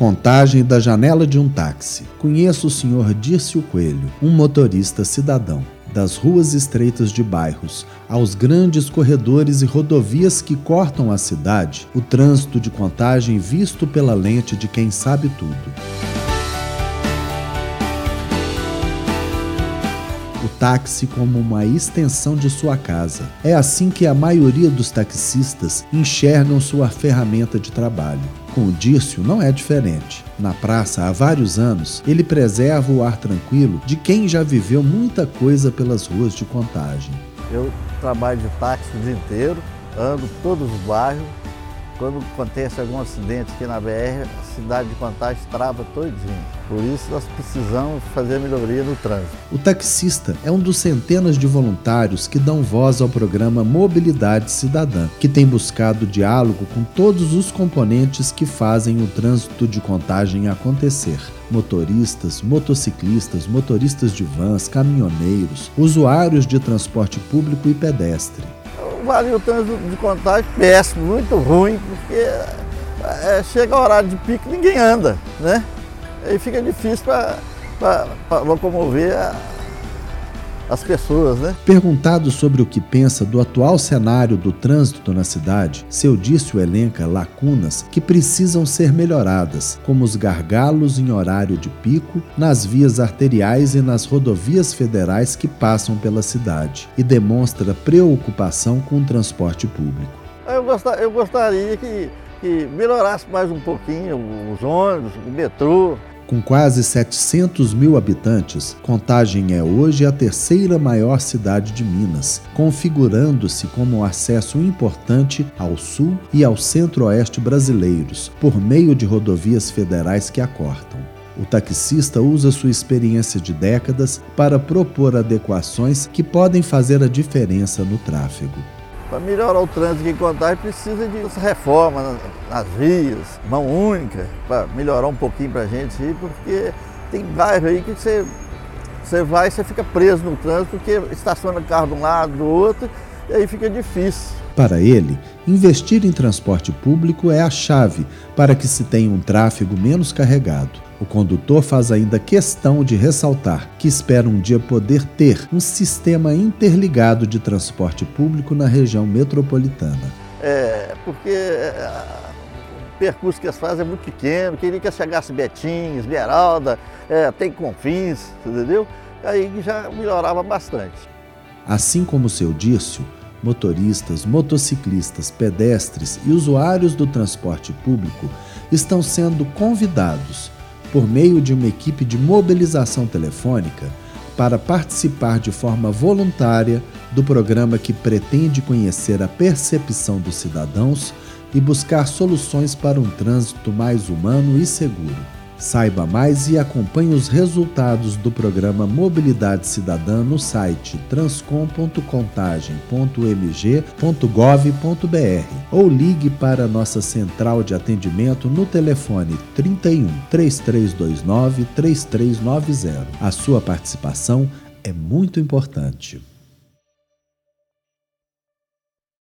Contagem da janela de um táxi. Conheço o senhor Dircio Coelho, um motorista cidadão. Das ruas estreitas de bairros aos grandes corredores e rodovias que cortam a cidade, o trânsito de contagem visto pela lente de quem sabe tudo. o táxi como uma extensão de sua casa. É assim que a maioria dos taxistas enxergam sua ferramenta de trabalho. Com o Dício não é diferente. Na praça, há vários anos, ele preserva o ar tranquilo de quem já viveu muita coisa pelas ruas de contagem. Eu trabalho de táxi o dia inteiro, ando todos os bairros, quando acontece algum acidente aqui na BR, a cidade de Contagem trava todinho. Por isso nós precisamos fazer melhoria no trânsito. O taxista é um dos centenas de voluntários que dão voz ao programa Mobilidade Cidadã, que tem buscado diálogo com todos os componentes que fazem o trânsito de contagem acontecer motoristas, motociclistas, motoristas de vans, caminhoneiros, usuários de transporte público e pedestre o trânsito de contagem péssimo, muito ruim, porque é, chega o horário de pico e ninguém anda, né? Aí fica difícil para locomover a, as pessoas, né? Perguntado sobre o que pensa do atual cenário do trânsito na cidade, seu Dício elenca lacunas que precisam ser melhoradas, como os gargalos em horário de pico, nas vias arteriais e nas rodovias federais que passam pela cidade, e demonstra preocupação com o transporte público. Eu, gostar, eu gostaria que, que melhorasse mais um pouquinho os ônibus, o metrô, com quase 700 mil habitantes, Contagem é hoje a terceira maior cidade de Minas, configurando-se como um acesso importante ao sul e ao centro-oeste brasileiros, por meio de rodovias federais que a cortam. O taxista usa sua experiência de décadas para propor adequações que podem fazer a diferença no tráfego. Para melhorar o trânsito em Contagem precisa de reforma nas, vias, mão única, para melhorar um pouquinho para a gente porque tem bairro aí que você, você vai e você fica preso no trânsito, porque estaciona carro de um lado, do outro, e aí fica difícil. Para ele, investir em transporte público é a chave para que se tenha um tráfego menos carregado. O condutor faz ainda questão de ressaltar que espera um dia poder ter um sistema interligado de transporte público na região metropolitana. É, porque é, o percurso que eles fazem é muito pequeno, queria que chegasse Betim, Esmeralda, é, tem Confins, entendeu? Aí já melhorava bastante. Assim como o seu Dício, motoristas, motociclistas, pedestres e usuários do transporte público estão sendo convidados por meio de uma equipe de mobilização telefônica para participar de forma voluntária do programa que pretende conhecer a percepção dos cidadãos e buscar soluções para um trânsito mais humano e seguro. Saiba mais e acompanhe os resultados do programa Mobilidade Cidadã no site transcom.contagem.mg.gov.br ou ligue para nossa central de atendimento no telefone 31 3329 3390. A sua participação é muito importante.